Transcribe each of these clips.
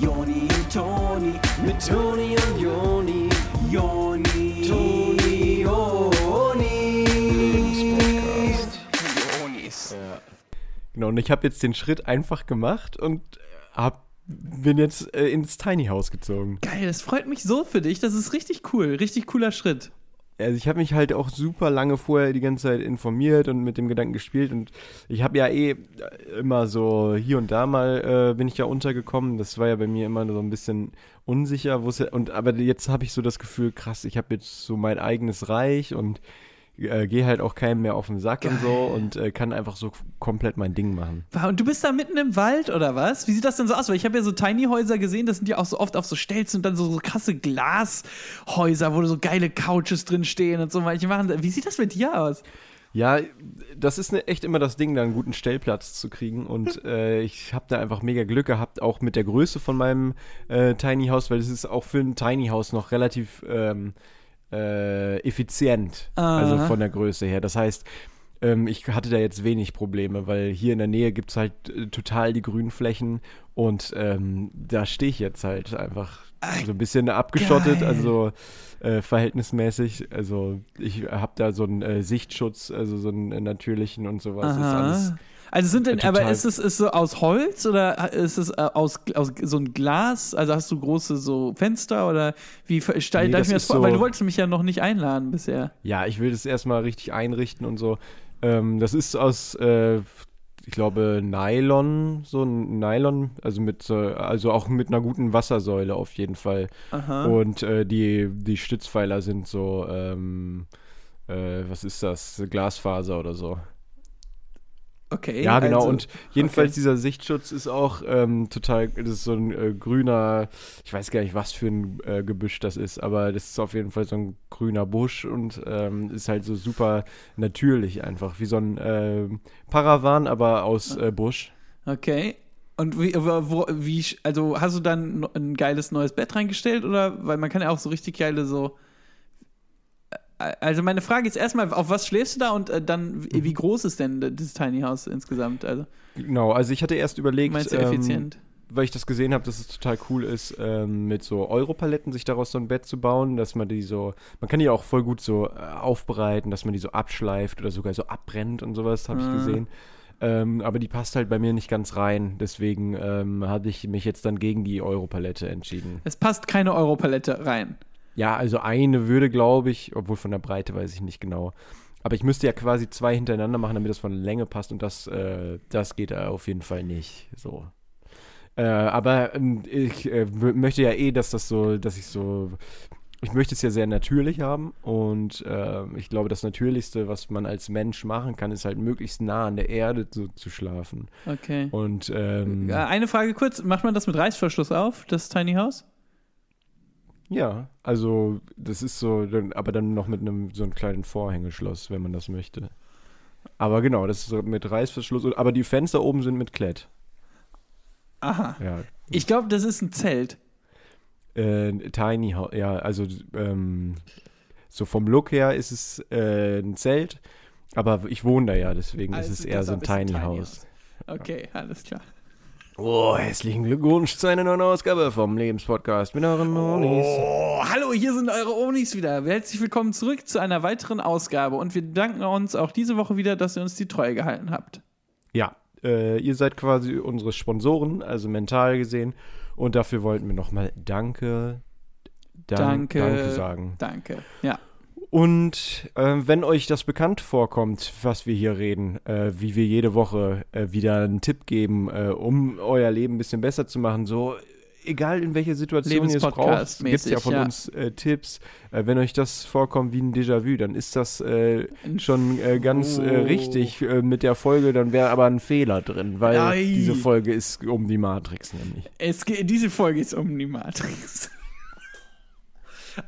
Joni und Toni, mit Toni und Joni, Joni, Toni, Joni. Jonis. Genau, und ich habe jetzt den Schritt einfach gemacht und hab, bin jetzt äh, ins Tiny House gezogen. Geil, das freut mich so für dich. Das ist richtig cool. Richtig cooler Schritt. Also ich habe mich halt auch super lange vorher die ganze Zeit informiert und mit dem Gedanken gespielt und ich habe ja eh immer so hier und da mal äh, bin ich ja untergekommen. Das war ja bei mir immer so ein bisschen unsicher, wo und aber jetzt habe ich so das Gefühl, krass, ich habe jetzt so mein eigenes Reich und äh, gehe halt auch keinem mehr auf den Sack und so und äh, kann einfach so komplett mein Ding machen. Und du bist da mitten im Wald oder was? Wie sieht das denn so aus? Weil ich habe ja so Tiny Häuser gesehen, das sind ja auch so oft auf so Stelzen und dann so, so krasse Glashäuser, wo so geile Couches drin stehen und so. Manche machen, wie sieht das mit dir aus? Ja, das ist ne, echt immer das Ding, da einen guten Stellplatz zu kriegen. Und äh, ich habe da einfach mega Glück gehabt, auch mit der Größe von meinem äh, Tiny House, weil es ist auch für ein Tiny House noch relativ ähm, äh, effizient, also Aha. von der Größe her. Das heißt, ähm, ich hatte da jetzt wenig Probleme, weil hier in der Nähe gibt es halt äh, total die Grünflächen und ähm, da stehe ich jetzt halt einfach so ein bisschen abgeschottet, geil. also äh, verhältnismäßig. Also ich habe da so einen äh, Sichtschutz, also so einen natürlichen und sowas. Ist alles, Aha. Also sind denn, äh, aber ist es ist so aus Holz oder ist es äh, aus, aus so ein Glas? Also hast du große so Fenster oder wie stell Nee, darf ich mir das vor? so- Weil du wolltest mich ja noch nicht einladen bisher. Ja, ich will das erstmal richtig einrichten und so. Ähm, das ist aus, äh, ich glaube, Nylon, so ein Nylon, also mit, so- also auch mit einer guten Wassersäule auf jeden Fall. Aha. Und äh, die, die Stützpfeiler sind so, ähm, äh, was ist das? Glasfaser oder so. Okay. Ja, genau. also- und jedenfalls okay. dieser Sichtschutz ist auch ähm, total, das ist so ein äh, grüner, ich weiß gar nicht, was für ein äh, Gebüsch das ist, aber das ist auf jeden Fall so ein grüner Busch und ähm, ist halt so super natürlich einfach, wie so ein ähm, Paravan, aber aus äh, Busch. Okay. Und wie, wo, wo- wie, also hast du dann ein geiles neues Bett reingestellt oder, weil man kann ja auch so richtig geile so, Äh, also meine Frage ist erstmal, auf was schläfst du da und äh, dann, Mhm. wie, wie groß ist denn das Tiny House insgesamt? Also, Genau, also ich hatte erst überlegt, meinst du ähm, effizient? weil ich das gesehen habe, dass es total cool ist, ähm, mit so Europaletten sich daraus so ein Bett zu bauen, dass man die so, man kann die auch voll gut so äh, aufbereiten, dass man die so abschleift oder sogar so abbrennt und sowas, habe ich Ah. gesehen. Ähm, aber die passt halt bei mir nicht ganz rein, deswegen ähm, habe ich mich jetzt dann gegen die Europalette entschieden. Es passt keine Europalette rein. Ja, also eine würde, glaube ich, obwohl von der Breite weiß ich nicht genau. Aber ich müsste ja quasi zwei hintereinander machen, damit das von der Länge passt und das, äh, das geht äh, auf jeden Fall nicht. So. Äh, aber ähm, ich äh, möchte ja eh, dass das so, dass ich so. Ich möchte es ja sehr natürlich haben und äh, ich glaube, das Natürlichste, was man als Mensch machen kann, ist halt möglichst nah an der Erde so, zu schlafen. Okay. Und ähm, Äh, Eine Frage kurz, macht man das mit Reißverschluss auf, das Tiny House? Ja, also das ist so, aber dann noch mit einem so einem kleinen Vorhängeschloss, wenn man das möchte. Aber genau, das ist so mit Reißverschluss. Aber die Fenster oben sind mit Klett. Aha. Ja, Ich glaube, das ist ein Zelt. Äh, Tiny House, ja, also ähm, so vom Look her ist es äh, ein Zelt, aber ich wohne da ja, deswegen Also ist es eher so ein Tiny, es House. Okay, alles klar. Oh, herzlichen Glückwunsch zu einer neuen Ausgabe vom Lebenspodcast mit euren Monis. Oh, hallo, hier sind eure Onis wieder. Herzlich willkommen zurück zu einer weiteren Ausgabe und wir danken uns auch diese Woche wieder, dass ihr uns die Treue gehalten habt. Ja, äh, ihr seid quasi unsere Sponsoren, also mental gesehen. Und dafür wollten wir nochmal Danke, Dank, Danke. Danke sagen. Danke. Ja. Und äh, wenn euch das bekannt vorkommt, was wir hier reden, äh, wie wir jede Woche äh, wieder einen Tipp geben, äh, um euer Leben ein bisschen besser zu machen, so egal in welcher Situation ihr es braucht, gibt es ja von ja. uns äh, Tipps. Äh, wenn euch das vorkommt wie ein Déjà-vu, dann ist das schon ganz Oh. richtig mit der Folge, dann wäre aber ein Fehler drin, weil Ei. diese Folge ist um die Matrix nämlich. Es diese Folge ist um die Matrix.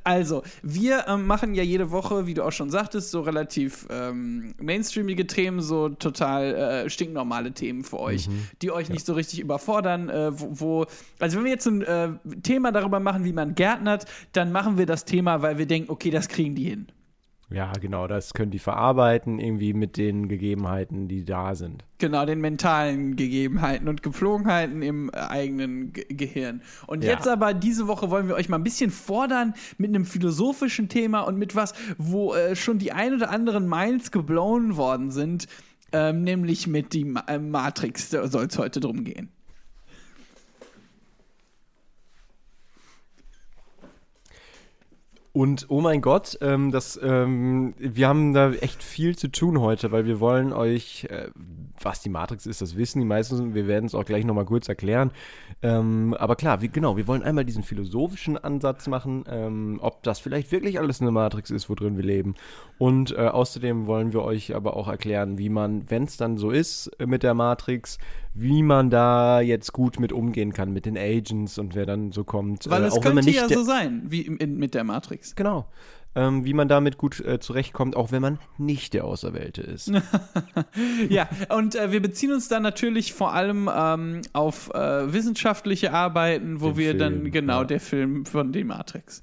Also, wir ähm, machen ja jede Woche, wie du auch schon sagtest, so relativ ähm, mainstreamige Themen, so total äh, stinknormale Themen für euch, die euch nicht so richtig überfordern. Äh, wo, wo, also, wenn wir jetzt ein äh, Thema darüber machen, wie man gärtnert, dann machen wir das Thema, weil wir denken, okay, das kriegen die hin. Ja, genau, das können die verarbeiten, irgendwie mit den Gegebenheiten, die da sind. Genau, den mentalen Gegebenheiten und Gepflogenheiten im eigenen Ge Gehirn. Und Ja. jetzt aber, diese Woche wollen wir euch mal ein bisschen fordern mit einem philosophischen Thema und mit was, wo äh, schon die ein oder anderen Miles geblown worden sind, ähm, nämlich mit die Ma äh, Matrix, da soll es heute drum gehen. Und oh mein Gott, ähm, das, ähm, wir haben da echt viel zu tun heute, weil wir wollen euch, äh, was die Matrix ist, das wissen die meisten, wir werden es auch gleich nochmal kurz erklären. Ähm, aber klar, wie, genau, wir wollen einmal diesen philosophischen Ansatz machen, ähm, ob das vielleicht wirklich alles eine Matrix ist, wo drin wir leben. Und äh, außerdem wollen wir euch aber auch erklären, wie man, wenn es dann so ist äh, mit der Matrix, wie man da jetzt gut mit umgehen kann, mit den Agents und wer dann so kommt. Weil äh, es könnte nicht ja so sein, wie im, in, mit der Matrix. Genau. Ähm, wie man damit gut äh, zurechtkommt, auch wenn man nicht der Auserwählte ist. Ja, und äh, wir beziehen uns dann natürlich vor allem ähm, auf äh, wissenschaftliche Arbeiten, wo Den wir dann, Film, genau, ja. der Film von die Matrix.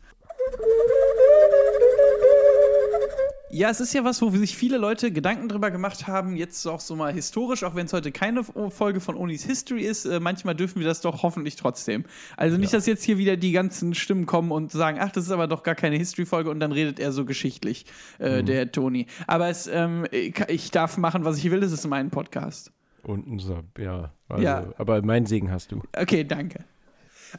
Ja, es ist ja was, wo sich viele Leute Gedanken drüber gemacht haben, jetzt auch so mal historisch, auch wenn es heute keine Folge von Onis History ist, äh, manchmal dürfen wir das doch hoffentlich trotzdem. Also nicht, dass jetzt hier wieder die ganzen Stimmen kommen und sagen, ach, das ist aber doch gar keine History-Folge und dann redet er so geschichtlich, äh, Mhm. der Toni. Aber es, ähm, ich, darf machen, was ich will, es ist mein Podcast. Und unser, ja, also, Ja. aber meinen Segen hast du. Okay, danke.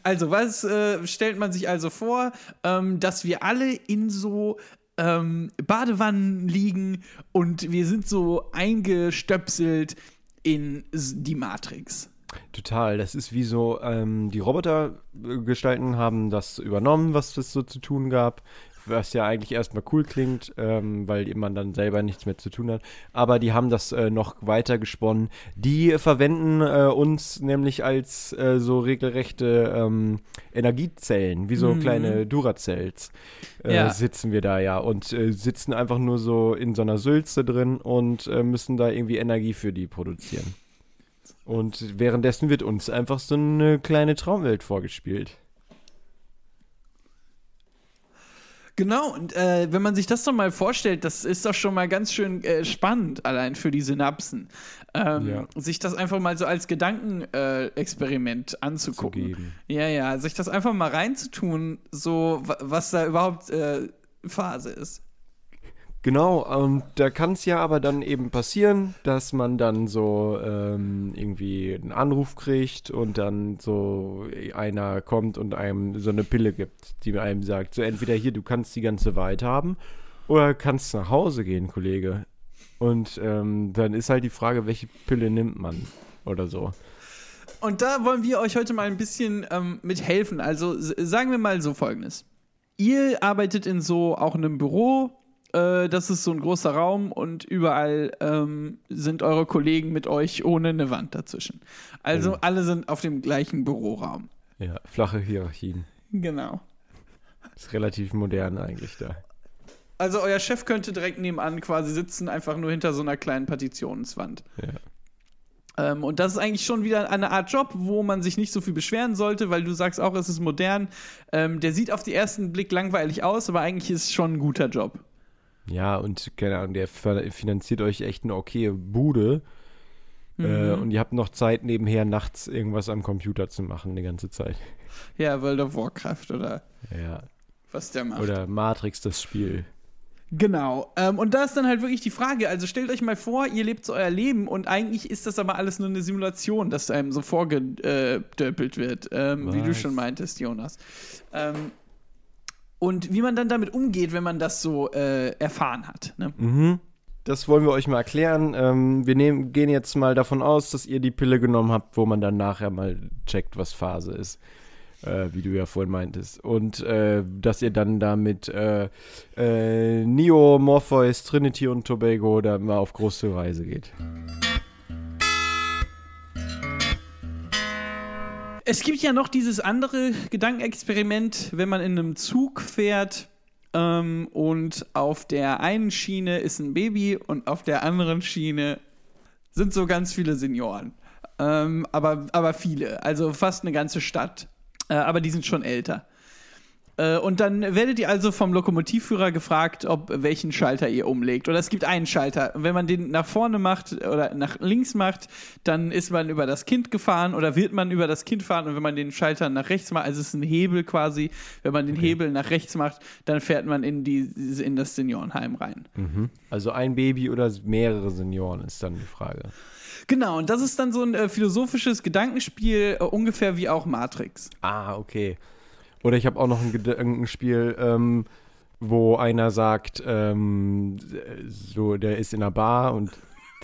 Also, was äh, stellt man sich also vor? Ähm, dass wir alle in so ähm, Badewannen liegen und wir sind so eingestöpselt in die Matrix. Total, das ist wie so, ähm, die Robotergestalten haben das übernommen, was es so zu tun gab, was ja eigentlich erstmal cool klingt, ähm, weil man dann selber nichts mehr zu tun hat. Aber die haben das äh, noch weiter gesponnen. Die verwenden äh, uns nämlich als äh, so regelrechte ähm, Energiezellen, wie so kleine Duracells. Äh, Ja. Sitzen wir da ja und äh, sitzen einfach nur so in so einer Sülze drin und äh, müssen da irgendwie Energie für die produzieren. Und währenddessen wird uns einfach so eine kleine Traumwelt vorgespielt. Genau, und äh, wenn man sich das doch mal vorstellt, das ist doch schon mal ganz schön äh, spannend, allein für die Synapsen. Ähm, Ja. Sich das einfach mal so als Gedankenexperiment äh, anzugucken. Ja, ja, sich das einfach mal reinzutun, so wa- was da überhaupt äh, Phase ist. Genau, und da kann es ja aber dann eben passieren, dass man dann so ähm, irgendwie einen Anruf kriegt und dann so einer kommt und einem so eine Pille gibt, die einem sagt, so entweder hier, du kannst die ganze Wahrheit haben oder kannst nach Hause gehen, Kollege. Und ähm, dann ist halt die Frage, welche Pille nimmt man oder so. Und da wollen wir euch heute mal ein bisschen ähm, mit helfen. Also sagen wir mal so folgendes. Ihr arbeitet in so auch einem Büro, äh, das ist so ein großer Raum und überall ähm, sind eure Kollegen mit euch ohne eine Wand dazwischen. Also Oh. alle sind auf dem gleichen Büroraum. Ja, flache Hierarchien. Genau. Ist relativ modern eigentlich da. Also euer Chef könnte direkt nebenan quasi sitzen, einfach nur hinter so einer kleinen Partitionswand. Ja. Ähm, und das ist eigentlich schon wieder eine Art Job, wo man sich nicht so viel beschweren sollte, weil du sagst auch, es ist modern. Ähm, der sieht auf den ersten Blick langweilig aus, aber eigentlich ist es schon ein guter Job. Ja, und keine Ahnung, der finanziert euch echt eine okaye Bude. Äh, und ihr habt noch Zeit, nebenher nachts irgendwas am Computer zu machen, die ganze Zeit. Ja, World of Warcraft oder Ja. was der macht. Oder Matrix, das Spiel. Genau. Ähm, und da ist dann halt wirklich die Frage, also stellt euch mal vor, ihr lebt so euer Leben und eigentlich ist das aber alles nur eine Simulation, dass einem so vorgedöppelt wird, ähm, wie du schon meintest, Jonas. Ähm, und wie man dann damit umgeht, wenn man das so äh, erfahren hat. Ne? Mhm. Das wollen wir euch mal erklären. Ähm, wir nehmen, gehen jetzt mal davon aus, dass ihr die Pille genommen habt, wo man dann nachher mal checkt, was Phase ist. Äh, wie du ja vorhin meintest. Und äh, dass ihr dann damit äh, äh, Neo, Morpheus, Trinity und Tobago da mal auf große Reise geht. Es gibt ja noch dieses andere Gedankenexperiment, wenn man in einem Zug fährt ähm, und auf der einen Schiene ist ein Baby und auf der anderen Schiene sind so ganz viele Senioren. Ähm, aber, aber viele, also fast eine ganze Stadt. Äh, aber die sind schon älter. Äh, und dann werdet ihr also vom Lokomotivführer gefragt, ob welchen Schalter ihr umlegt. Oder es gibt einen Schalter. Und wenn man den nach vorne macht oder nach links macht, dann ist man über das Kind gefahren oder wird man über das Kind fahren. Und wenn man den Schalter nach rechts macht, also es ist ein Hebel quasi, wenn man den Hebel nach rechts macht, dann fährt man in, die, in das Seniorenheim rein. Also ein Baby oder mehrere Senioren ist dann die Frage. Genau, und das ist dann so ein äh, philosophisches Gedankenspiel, äh, ungefähr wie auch Matrix. Ah, okay. Oder ich habe auch noch ein Gedankenspiel, ähm, wo einer sagt, ähm, so, der ist in einer Bar und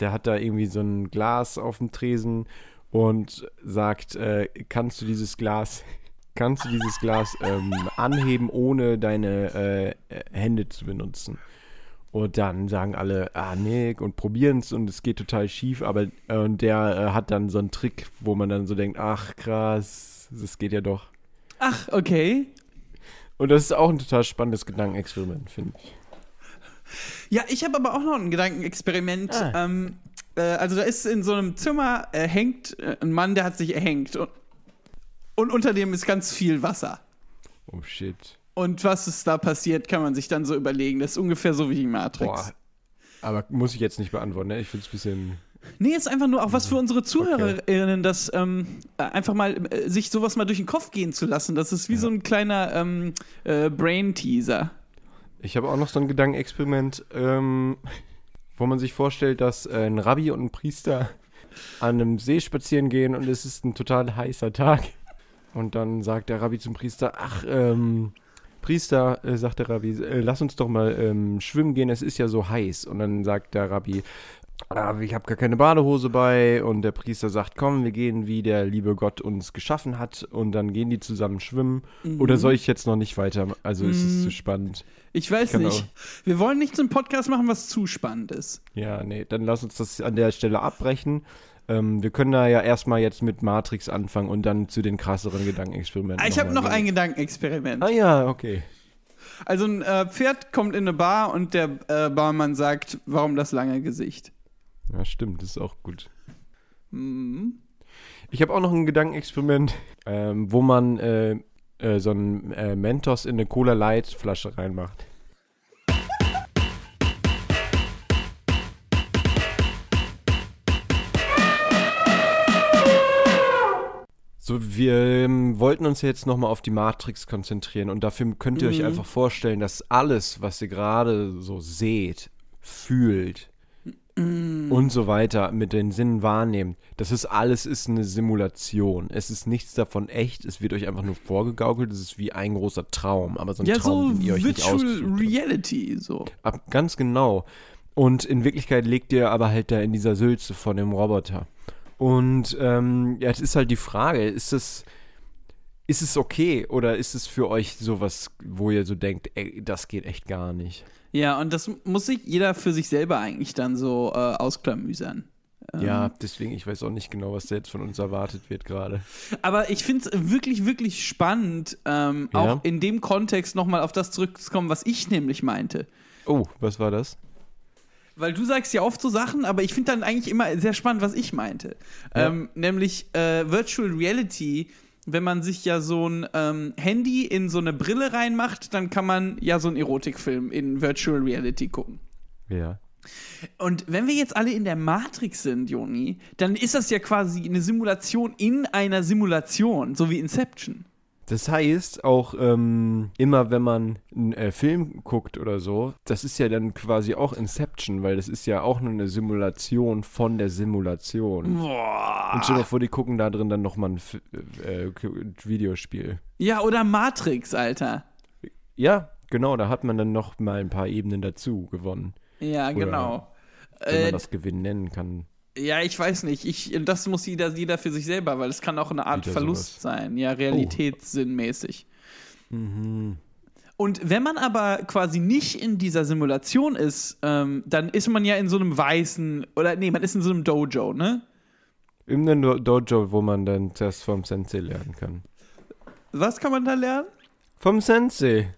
der hat da irgendwie so ein Glas auf dem Tresen und sagt, äh, kannst du dieses Glas, kannst du dieses Glas ähm, anheben, ohne deine äh, Hände zu benutzen? Und dann sagen alle, ah nee, und probieren es und es geht total schief, aber äh, und der äh, hat dann so einen Trick, wo man dann so denkt, ach krass, das geht ja doch. Ach, okay. Und das ist auch ein total spannendes Gedankenexperiment, finde ich. Ja, ich habe aber auch noch ein Gedankenexperiment. Ah. Ähm, äh, also da ist in so einem Zimmer äh, hängt äh, ein Mann, der hat sich erhängt und, und unter dem ist ganz viel Wasser. Oh shit. Und was ist da passiert, kann man sich dann so überlegen. Das ist ungefähr so wie in Matrix. Boah. Aber muss ich jetzt nicht beantworten, ne? Ich finde es ein bisschen. Nee, ist einfach nur auch was für unsere ZuhörerInnen, das ähm, äh, einfach mal äh, sich sowas mal durch den Kopf gehen zu lassen. Das ist wie so ein kleiner ähm, äh, Brain-Teaser. Ich habe auch noch so ein Gedankenexperiment, ähm, wo man sich vorstellt, dass äh, ein Rabbi und ein Priester an einem See spazieren gehen und es ist ein total heißer Tag. Und dann sagt der Rabbi zum Priester, ach, ähm, Priester, äh, sagt der Rabbi, äh, lass uns doch mal ähm, schwimmen gehen, es ist ja so heiß. Und dann sagt der Rabbi, aber ich habe gar keine Badehose bei. Und der Priester sagt, komm, wir gehen, wie der liebe Gott uns geschaffen hat. Und dann gehen die zusammen schwimmen. Oder soll ich jetzt noch nicht weiter? Also ist es zu spannend. Ich weiß kann nicht. Wir wollen nicht so einen Podcast machen, was zu spannend ist. Ja, nee, dann lass uns das an der Stelle abbrechen. Ähm, wir können da ja erstmal jetzt mit Matrix anfangen und dann zu den krasseren Gedankenexperimenten. Ah, Ich habe noch ein Gedankenexperiment. Ah ja, okay. Also ein äh, Pferd kommt in eine Bar und der äh, Barmann sagt, warum das lange Gesicht? Ja, stimmt, das ist auch gut. Hm. Ich habe auch noch ein Gedankenexperiment, ähm, wo man äh, äh, so einen äh, Mentos in eine Cola Light Flasche reinmacht. So, wir ähm, wollten uns jetzt nochmal auf die Matrix konzentrieren und dafür könnt ihr euch einfach vorstellen, dass alles, was ihr gerade so seht, fühlt und so weiter mit den Sinnen wahrnehmt, das ist alles ist eine Simulation. Es ist nichts davon echt, es wird euch einfach nur vorgegaukelt, es ist wie ein großer Traum, aber so ein Ja, Traum, so den ihr euch nicht Virtual. Reality, so. Ab, ganz genau. Und in Wirklichkeit legt ihr aber halt da in dieser Sülze von dem Roboter. Und ähm, ja, es ist halt die Frage, ist es, ist es okay oder ist es für euch sowas, wo ihr so denkt, ey, das geht echt gar nicht? Ja, und das muss sich jeder für sich selber eigentlich dann so äh, ausklamüsern. Ähm, Ja, deswegen, ich weiß auch nicht genau, was da jetzt von uns erwartet wird gerade. Aber ich finde es wirklich, wirklich spannend, ähm, Ja. auch in dem Kontext nochmal auf das zurückzukommen, was ich nämlich meinte. Oh, was war das? Weil du sagst ja oft so Sachen, aber ich finde dann eigentlich immer sehr spannend, was ich meinte. Ja. Ähm, nämlich äh, Virtual Reality, wenn man sich ja so ein ähm, Handy in so eine Brille reinmacht, dann kann man ja so einen Erotikfilm in Virtual Reality gucken. Ja. Und wenn wir jetzt alle in der Matrix sind, Joni, dann ist das ja quasi eine Simulation in einer Simulation, so wie Inception. Das heißt, auch ähm, immer wenn man einen äh, Film guckt oder so, das ist ja dann quasi auch Inception, weil das ist ja auch nur eine Simulation von der Simulation. Boah. Und stell dir vor, die gucken da drin dann nochmal ein F äh, Videospiel. Ja, oder Matrix, Alter. Ja, genau, da hat man dann noch mal ein paar Ebenen dazu gewonnen, Ja, Oder genau. wenn Äh, man das Gewinn nennen kann. Ja, ich weiß nicht. Ich, das muss jeder, jeder für sich selber, weil es kann auch eine Art Wieder Verlust sowas. sein. Ja, realitätssinnmäßig. Mhm. Und wenn man aber quasi nicht in dieser Simulation ist, ähm, dann ist man ja in so einem weißen, oder nee, man ist in so einem Dojo, ne? In einem Do- Dojo, wo man dann das vom Sensei lernen kann. Was kann man da lernen? Vom Sensei.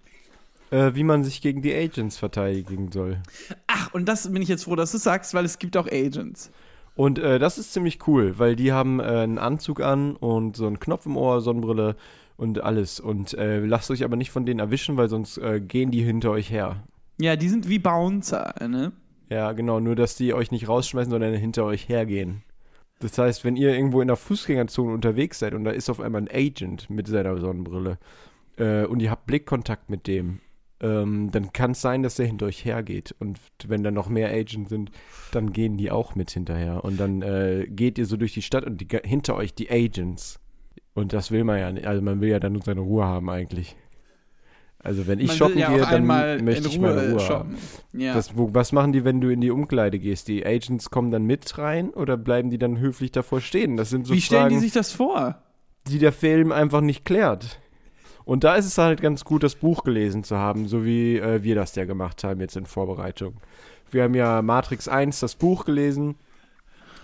Äh, wie man sich gegen die Agents verteidigen soll. Ach, und das bin ich jetzt froh, dass du sagst, weil es gibt auch Agents. Und äh, das ist ziemlich cool, weil die haben äh, einen Anzug an und so einen Knopf im Ohr, Sonnenbrille und alles. Und äh, lasst euch aber nicht von denen erwischen, weil sonst äh, gehen die hinter euch her. Ja, die sind wie Bouncer, ne? Ja, genau, nur dass die euch nicht rausschmeißen, sondern hinter euch hergehen. Das heißt, wenn ihr irgendwo in der Fußgängerzone unterwegs seid und da ist auf einmal ein Agent mit seiner Sonnenbrille äh, und ihr habt Blickkontakt mit dem, ähm, dann kann es sein, dass der hinter euch hergeht. Und wenn da noch mehr Agents sind, dann gehen die auch mit hinterher. Und dann äh, geht ihr so durch die Stadt und die, hinter euch die Agents. Und das will man ja nicht. Also man will ja dann nur seine Ruhe haben eigentlich. Also wenn ich Man shoppen ja gehe, dann möchte ich Ruhe, meine Ruhe shoppen. haben. Ja. Was, wo, was machen die, wenn du in die Umkleide gehst? Die Agents kommen dann mit rein oder bleiben die dann höflich davor stehen? Das sind so Wie stellen Fragen, die sich das vor? die der Film einfach nicht klärt. Und da ist es halt ganz gut, das Buch gelesen zu haben, so wie äh, wir das ja gemacht haben jetzt in Vorbereitung. Wir haben ja Matrix 1 das Buch gelesen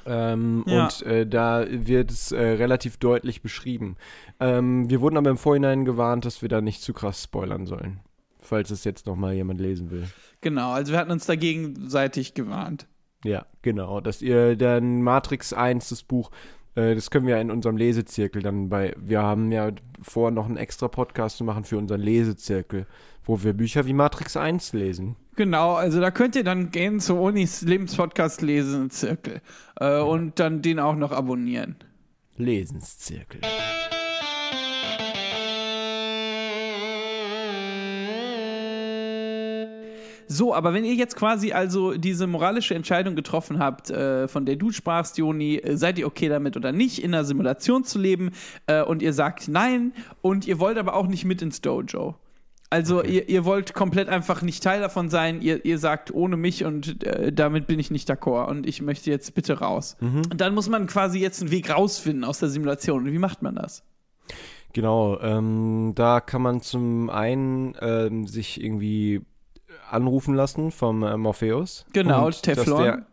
ähm, Ja. und äh, da wird es äh, relativ deutlich beschrieben. Ähm, wir wurden aber im Vorhinein gewarnt, dass wir da nicht zu krass spoilern sollen, falls es jetzt nochmal jemand lesen will. Genau, also wir hatten uns da gegenseitig gewarnt. Ja, genau. Dass ihr dann Matrix 1, das Buch, das können wir in unserem Lesezirkel dann bei. Wir haben ja vor, noch einen extra Podcast zu machen für unseren Lesezirkel, wo wir Bücher wie Matrix 1 lesen. Genau, also da könnt ihr dann gehen zu Unis Lebenspodcast lesen Zirkel äh, und dann den auch noch abonnieren. Lesenszirkel. So, aber wenn ihr jetzt quasi also diese moralische Entscheidung getroffen habt, äh, von der du sprachst, Joni, äh, seid ihr okay damit oder nicht, in einer Simulation zu leben äh, und ihr sagt nein und ihr wollt aber auch nicht mit ins Dojo. Also ihr, ihr wollt komplett einfach nicht Teil davon sein, ihr, ihr sagt ohne mich und äh, damit bin ich nicht d'accord und ich möchte jetzt bitte raus. Und dann muss man quasi jetzt einen Weg rausfinden aus der Simulation. Und wie macht man das? Genau, ähm, da kann man zum einen ähm, sich irgendwie anrufen lassen vom äh, Morpheus. Genau, Und Teflon. Dass der,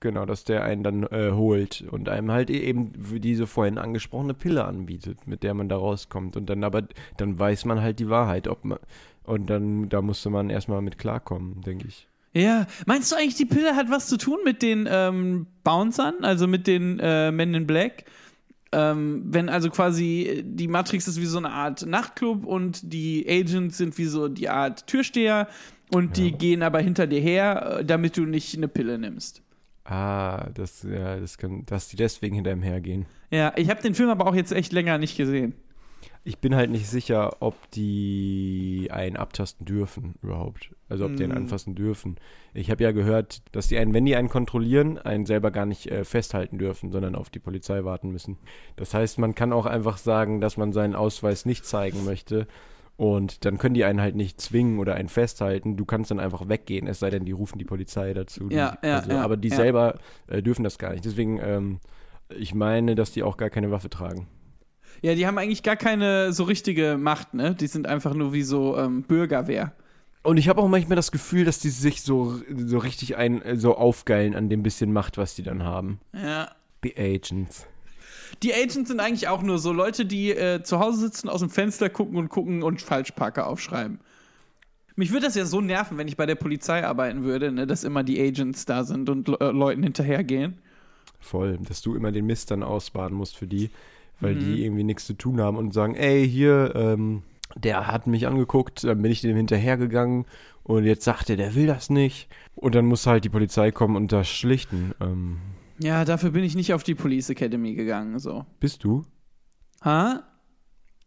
genau, dass der einen dann äh, holt und einem halt eben diese vorhin angesprochene Pille anbietet, mit der man da rauskommt. Und dann aber, dann weiß man halt die Wahrheit, ob man, und dann, da musste man erstmal mit klarkommen, denke ich. Ja, meinst du eigentlich, die Pille hat was zu tun mit den ähm, Bouncern, also mit den äh, Men in Black? Ähm, wenn also quasi äh, die Matrix ist wie so eine Art Nachtclub und die Agents sind wie so die Art Türsteher und die gehen aber hinter dir her, äh, damit du nicht eine Pille nimmst. Ah, das, ja, das kann, dass die deswegen hinter ihm hergehen. Ja, ich habe den Film aber auch jetzt echt länger nicht gesehen. Ich bin halt nicht sicher, ob die einen abtasten dürfen überhaupt. Also ob die einen Mm. anfassen dürfen. Ich habe ja gehört, dass die einen, wenn die einen kontrollieren, einen selber gar nicht äh, festhalten dürfen, sondern auf die Polizei warten müssen. Das heißt, man kann auch einfach sagen, dass man seinen Ausweis nicht zeigen möchte. Und dann können die einen halt nicht zwingen oder einen festhalten. Du kannst dann einfach weggehen, es sei denn, die rufen die Polizei dazu. Ja, Die- ja, also, ja, aber die ja. selber äh, dürfen das gar nicht. Deswegen, ähm, ich meine, dass die auch gar keine Waffe tragen. Ja, die haben eigentlich gar keine so richtige Macht, ne? Die sind einfach nur wie so ähm, Bürgerwehr. Und ich habe auch manchmal das Gefühl, dass die sich so, so richtig ein, so aufgeilen an dem bisschen Macht, was die dann haben. Ja. Die Agents. Die Agents sind eigentlich auch nur so Leute, die äh, zu Hause sitzen, aus dem Fenster gucken und gucken und Falschparker aufschreiben. Mich würde das ja so nerven, wenn ich bei der Polizei arbeiten würde, ne, dass immer die Agents da sind und äh, Leuten hinterhergehen. Voll. Dass du immer den Mist dann ausbaden musst für die, weil Mhm. die irgendwie nichts zu tun haben und sagen, ey, hier, ähm, der hat mich angeguckt, dann bin ich dem hinterhergegangen und jetzt sagt er, der will das nicht. Und dann muss halt die Polizei kommen und das schlichten. Ähm, Ja, dafür bin ich nicht auf die Police Academy gegangen, so. bist du? Ha?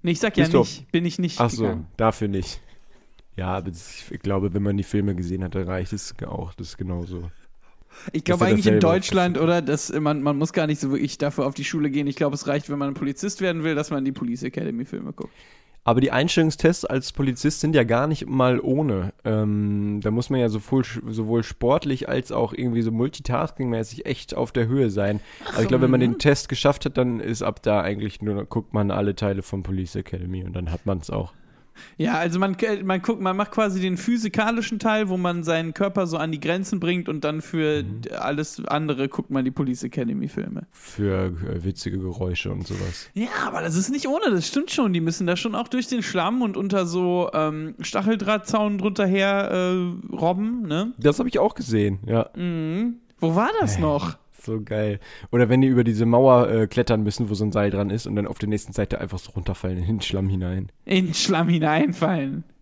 Nee, ich sag ja Bist du- nicht. Bin ich nicht Ach so, gegangen. dafür nicht. Ja, aber ich glaube, wenn man die Filme gesehen hat, dann reicht es auch. Das ist genauso. Ich glaube eigentlich in Deutschland, oder? Dass man, man muss gar nicht so wirklich dafür auf die Schule gehen. Ich glaube, es reicht, wenn man ein Polizist werden will, dass man die Police Academy Filme guckt. Aber die Einstellungstests als Polizist sind ja gar nicht mal ohne. Ähm, da muss man ja sowohl, sowohl sportlich als auch irgendwie so multitasking-mäßig echt auf der Höhe sein. Also ich glaube, wenn man mhm. den Test geschafft hat, dann ist ab da eigentlich nur, guckt man alle Teile von Police Academy und dann hat man es auch. Ja, also man, man guckt, man macht quasi den physikalischen Teil, wo man seinen Körper so an die Grenzen bringt und dann für Mhm. alles andere guckt man die Police Academy Filme. Für äh, witzige Geräusche und sowas. Ja, aber das ist nicht ohne, das stimmt schon. Die müssen da schon auch durch den Schlamm und unter so ähm, Stacheldrahtzaun drunter her äh, robben, ne? Das habe ich auch gesehen, ja. Mhm. Wo war das noch? So geil. Oder wenn die über diese Mauer äh, klettern müssen, wo so ein Seil dran ist und dann auf der nächsten Seite einfach so runterfallen in den Schlamm hinein. In den Schlamm hineinfallen.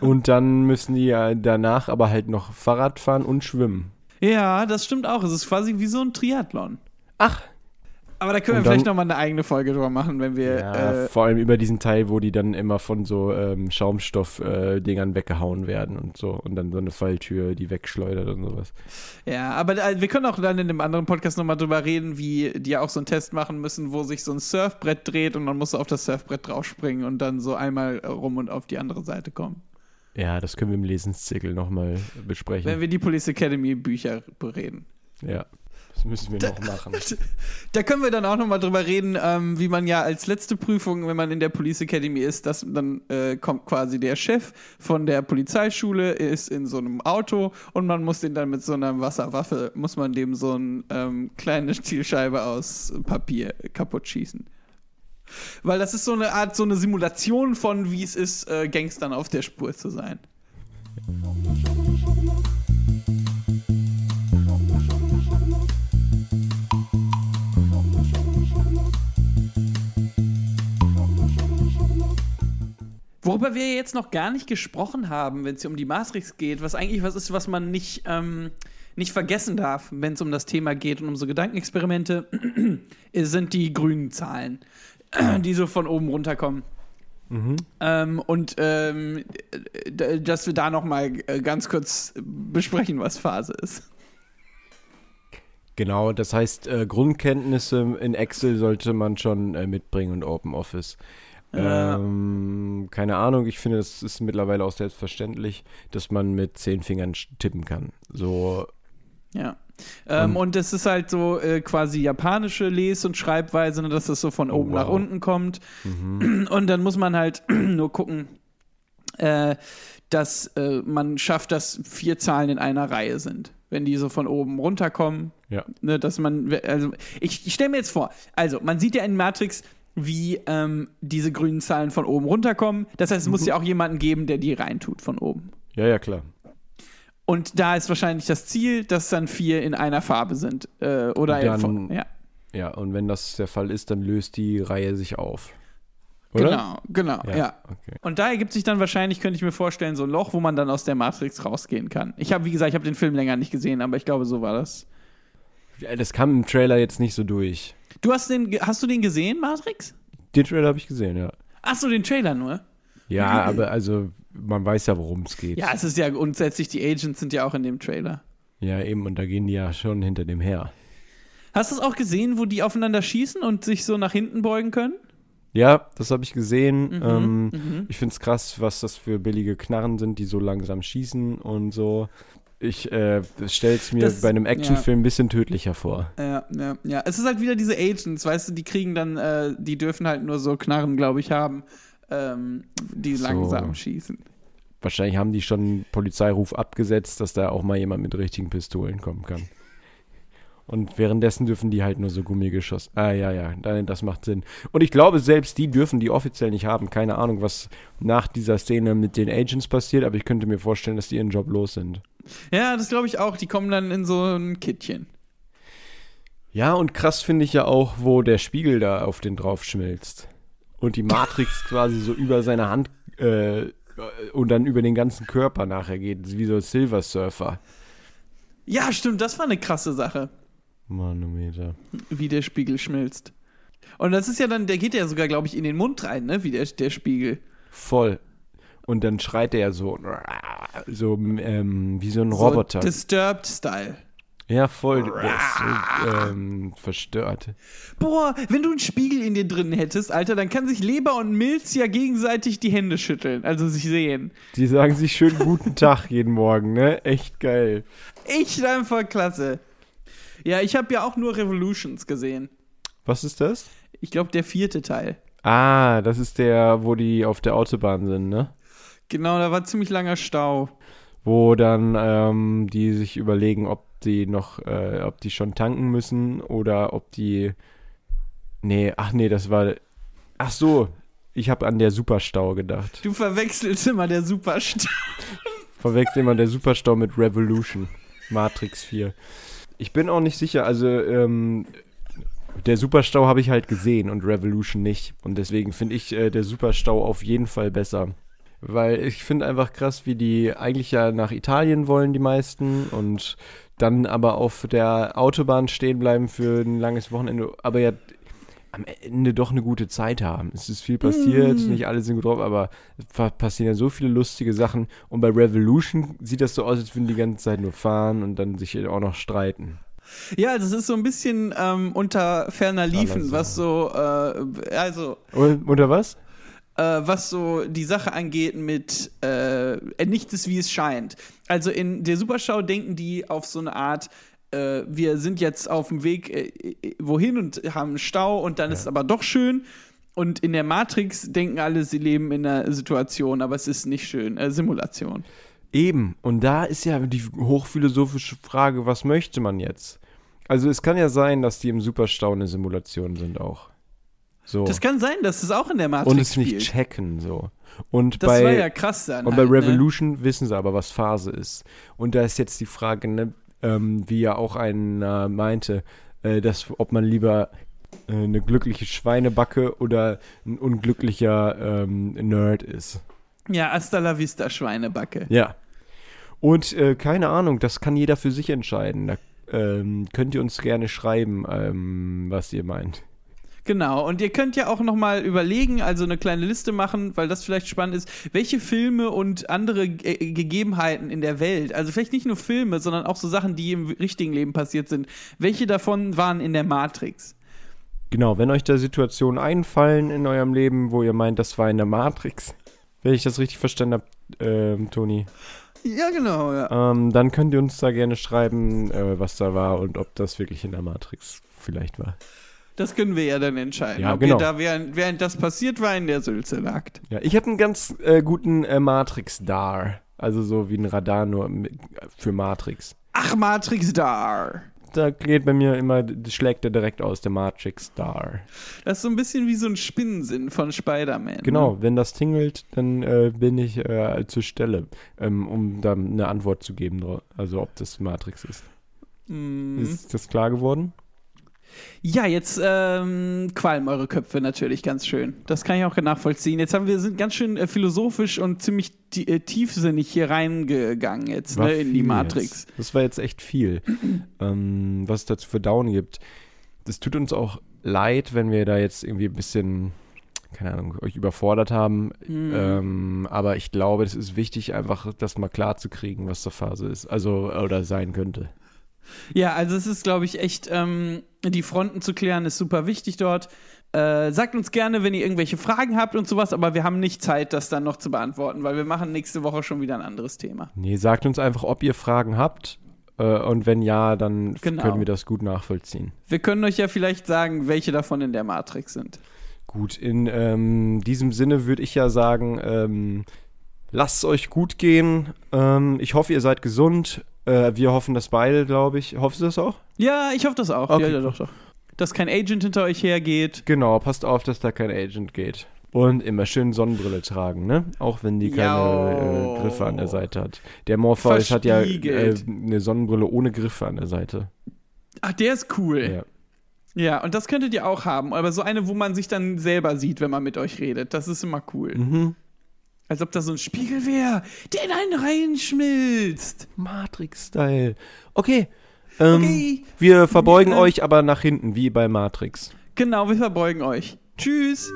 Und dann müssen die ja danach aber halt noch Fahrrad fahren und schwimmen. Ja, das stimmt auch. Es ist quasi wie so ein Triathlon. Ach. Aber da können wir dann- vielleicht nochmal eine eigene Folge drüber machen, wenn wir. Ja, äh, vor allem über diesen Teil, wo die dann immer von so ähm, Schaumstoff-Dingern weggehauen werden und so. Und dann so eine Falltür, die wegschleudert und sowas. ja, aber äh, wir können auch dann in dem anderen Podcast nochmal drüber reden, wie die ja auch so einen Test machen müssen, wo sich so ein Surfbrett dreht und man muss auf das Surfbrett draufspringen und dann so einmal rum und auf die andere Seite kommen. Ja, das können wir im Lesenszirkel nochmal besprechen. Wenn wir die Police Academy Bücher bereden. ja, das müssen wir noch machen. Da können wir dann auch nochmal drüber reden, ähm, wie man ja als letzte Prüfung, wenn man in der Police Academy ist, dass dann äh, kommt quasi der Chef von der Polizeischule, ist in so einem Auto und man muss den dann mit so einer Wasserwaffe, muss man dem so eine ähm, kleine Zielscheibe aus Papier kaputt schießen. Weil das ist so eine Art, so eine Simulation von, wie es ist, äh, Gangstern auf der Spur zu sein. Worüber wir jetzt noch gar nicht gesprochen haben, wenn es hier um die Matrix geht, was eigentlich was ist, was man nicht, ähm, nicht vergessen darf, wenn es um das Thema geht und um so Gedankenexperimente, sind die grünen Zahlen, die so von oben runterkommen. Ähm, und ähm, dass wir da noch mal äh, ganz kurz besprechen, was Phase ist. Genau, das heißt, äh, Grundkenntnisse in Excel sollte man schon äh, mitbringen und Open Office. Ja. Ähm, keine Ahnung, ich finde, das ist mittlerweile auch selbstverständlich, dass man mit zehn Fingern tippen kann. So, Ja. Ähm, und es ist halt so äh, quasi japanische Les- und Schreibweise, ne, dass das so von Oh, oben nach wow. unten kommt. Und dann muss man halt nur gucken, äh, dass äh, man schafft, dass vier Zahlen in einer Reihe sind. Wenn die so von oben runterkommen, ja. ne, dass man, also ich, ich stelle mir jetzt vor, also man sieht ja in Matrix, wie ähm, diese grünen Zahlen von oben runterkommen. Das heißt, es muss ja auch jemanden geben, der die reintut von oben. Ja, ja, klar. Und da ist wahrscheinlich das Ziel, dass dann vier in einer Farbe sind. Äh, oder Dann- von, ja. Ja, und wenn das der Fall ist, dann löst die Reihe sich auf. Oder? Genau, genau, ja. Ja, okay. Und da ergibt sich dann wahrscheinlich, könnte ich mir vorstellen, so ein Loch, wo man dann aus der Matrix rausgehen kann. Ich habe, wie gesagt, ich habe den Film länger nicht gesehen, aber ich glaube, so war das. Das kam im Trailer jetzt nicht so durch. Du hast den, hast du den gesehen, Matrix? Den Trailer habe ich gesehen, ja. Ach so, den Trailer nur. Ja, aber also, man weiß ja, worum es geht. Ja, es ist ja grundsätzlich, die Agents sind ja auch in dem Trailer. Ja, eben, und da gehen die ja schon hinter dem her. Hast du es auch gesehen, wo die aufeinander schießen und sich so nach hinten beugen können? Ja, das habe ich gesehen. Mhm, ähm, Ich finde es krass, was das für billige Knarren sind, die so langsam schießen und so. Ich äh, stelle es mir Das- bei einem Actionfilm ein bisschen tödlicher vor. Ja, ja, ja. Es ist halt wieder diese Agents, weißt du, die kriegen dann, äh, die dürfen halt nur so Knarren, glaube ich, haben, ähm, die So. langsam schießen. Wahrscheinlich haben die schon einen Polizeiruf abgesetzt, dass da auch mal jemand mit richtigen Pistolen kommen kann. Und währenddessen dürfen die halt nur so Gummigeschoss. Ah, ja, ja, da- das macht Sinn. Und ich glaube, selbst die dürfen die offiziell nicht haben. Keine Ahnung, was nach dieser Szene mit den Agents passiert, aber ich könnte mir vorstellen, dass die ihren Job los sind. Ja, das glaube ich auch. Die kommen dann in so ein Kittchen. Ja, und krass finde ich ja auch, wo der Spiegel da auf den drauf schmilzt. Und die Matrix quasi so über seine Hand äh, und dann über den ganzen Körper nachher geht, wie so Silver Surfer. Ja, stimmt, das war eine krasse Sache, Manometer. wie der Spiegel schmilzt. Und das ist ja dann, der geht ja sogar, glaube ich, in den Mund rein, ne, wie der, der Spiegel. Voll. Und dann schreit er so, so ähm, wie so ein So Roboter. Disturbed-Style. ja, voll. So ähm, verstört. Boah, wenn du einen Spiegel in dir drin hättest, Alter, dann kann sich Leber und Milz ja gegenseitig die Hände schütteln, also sich sehen. Die sagen sich schön guten Tag jeden Morgen, ne? Echt geil. Echt einfach klasse. Ja, ich habe ja auch nur Revolutions gesehen. Was ist das? Ich glaube, der vierte Teil. Ah, das ist der, wo die auf der Autobahn sind, ne? Genau, da war ziemlich langer Stau. Wo dann ähm, die sich überlegen, ob die noch, äh, ob die schon tanken müssen oder ob die. Nee, ach nee, das war. Ach so, ich habe an der Superstau gedacht. Du verwechselst immer der Superstau. Verwechselt immer der Superstau mit Revolution. Matrix 4. Ich bin auch nicht sicher, also ähm, der Superstau habe ich halt gesehen und Revolution nicht. Und deswegen finde ich äh, der Superstau auf jeden Fall besser. Weil ich finde einfach krass, wie die eigentlich ja nach Italien wollen, die meisten. Und dann aber auf der Autobahn stehen bleiben für ein langes Wochenende. Aber ja am Ende doch eine gute Zeit haben. Es ist viel passiert, Mm. nicht alle sind gut drauf, aber es pa- passieren ja so viele lustige Sachen. Und bei Revolution sieht das so aus, als würden die ganze Zeit nur fahren und dann sich auch noch streiten. Ja, das ist so ein bisschen ähm, unter ferner Liefen, was so, äh, also Und, unter was? äh, was so die Sache angeht mit äh, nichts ist wie es scheint. Also in der Superschau denken die auf so eine Art, äh, wir sind jetzt auf dem Weg äh, äh, wohin und haben einen Stau und dann ist es aber doch schön. Und in der Matrix denken alle, sie leben in einer Situation, aber es ist nicht schön. Äh, Simulation. Eben. Und da ist ja die hochphilosophische Frage, was möchte man jetzt? Also es kann ja sein, dass die im Superstau eine Simulation sind auch. So. Das kann sein, dass es auch in der Matrix und es nicht spielt. checken so. Und Das bei war ja krass dann. Und bei halt, ne? Revolution wissen sie aber, was Phase ist. Und da ist jetzt die Frage, ne, ähm, wie ja auch einer meinte, äh, dass, ob man lieber äh, eine glückliche Schweinebacke oder ein unglücklicher ähm, Nerd ist. Ja, hasta la vista, Schweinebacke. Ja. Und äh, keine Ahnung, das kann jeder für sich entscheiden. Da ähm, könnt ihr uns gerne schreiben, ähm, was ihr meint. Genau, und ihr könnt ja auch nochmal überlegen, also eine kleine Liste machen, weil das vielleicht spannend ist, welche Filme und andere äh, Gegebenheiten in der Welt, also vielleicht nicht nur Filme, sondern auch so Sachen, die im richtigen Leben passiert sind, welche davon waren in der Matrix? Genau, wenn euch da Situationen einfallen in eurem Leben, wo ihr meint, das war in der Matrix, wenn ich das richtig verstanden habe, ähm, Toni, Ja, genau, ja. ähm, dann könnt ihr uns da gerne schreiben, äh, was da war und ob das wirklich in der Matrix vielleicht war. Das können wir ja dann entscheiden. Ja, ob genau. ihr da, während, während das passiert war, in der Sülze lagt. Ja, ich habe einen ganz äh, guten äh, Matrix-Dar. Also so wie ein Radar nur für Matrix. Ach, Matrix Dar. Da geht bei mir immer, schlägt er direkt aus, der Matrix-Dar. Das ist so ein bisschen wie so ein Spinnensinn von Spider-Man. Genau, Ne? wenn das tingelt, dann äh, bin ich äh, zur Stelle, ähm, um da eine Antwort zu geben, also ob das Matrix ist. Mhm. Ist das klar geworden? Ja, jetzt ähm, qualmen eure Köpfe natürlich ganz schön. Das kann ich auch nachvollziehen. Jetzt haben wir sind ganz schön äh, philosophisch und ziemlich äh, tiefsinnig hier reingegangen jetzt ne, in die Matrix. Jetzt. Das war jetzt echt viel, ähm, was es da zu verdauen gibt. Das tut uns auch leid, wenn wir da jetzt irgendwie ein bisschen, keine Ahnung, euch überfordert haben. Mhm. Ähm, aber ich glaube, es ist wichtig, einfach das mal klar zu kriegen, was der Phase ist. Also, oder sein könnte. Ja, also es ist, glaube ich, echt, ähm, die Fronten zu klären, ist super wichtig dort. Äh, sagt uns gerne, wenn ihr irgendwelche Fragen habt und sowas, aber wir haben nicht Zeit, das dann noch zu beantworten, weil wir machen nächste Woche schon wieder ein anderes Thema. Nee, sagt uns einfach, ob ihr Fragen habt. Äh, und wenn ja, dann Genau. können wir das gut nachvollziehen. Wir können euch ja vielleicht sagen, welche davon in der Matrix sind. Gut, in ähm, diesem Sinne würde ich ja sagen, ähm, lasst es euch gut gehen. Ähm, ich hoffe, ihr seid gesund. Äh, wir hoffen das beide, glaube ich. Hoffst du das auch? Ja, ich hoffe das auch. Okay, ja, ja, doch, doch. Dass kein Agent hinter euch hergeht. Genau, passt auf, dass da kein Agent geht. Und immer schön Sonnenbrille tragen, ne? Auch wenn die keine äh, Griffe an der Seite hat. Der Morpheus hat ja äh, eine Sonnenbrille ohne Griffe an der Seite. Ach, der ist cool. Ja. Ja, und das könntet ihr auch haben. Aber so eine, wo man sich dann selber sieht, wenn man mit euch redet. Das ist immer cool. Mhm. Als ob da so ein Spiegel wäre, der in einen reinschmilzt. Matrix-Style. Okay. Ähm, Okay. Wir verbeugen Ja. euch aber nach hinten, wie bei Matrix. Genau, wir verbeugen euch. Tschüss.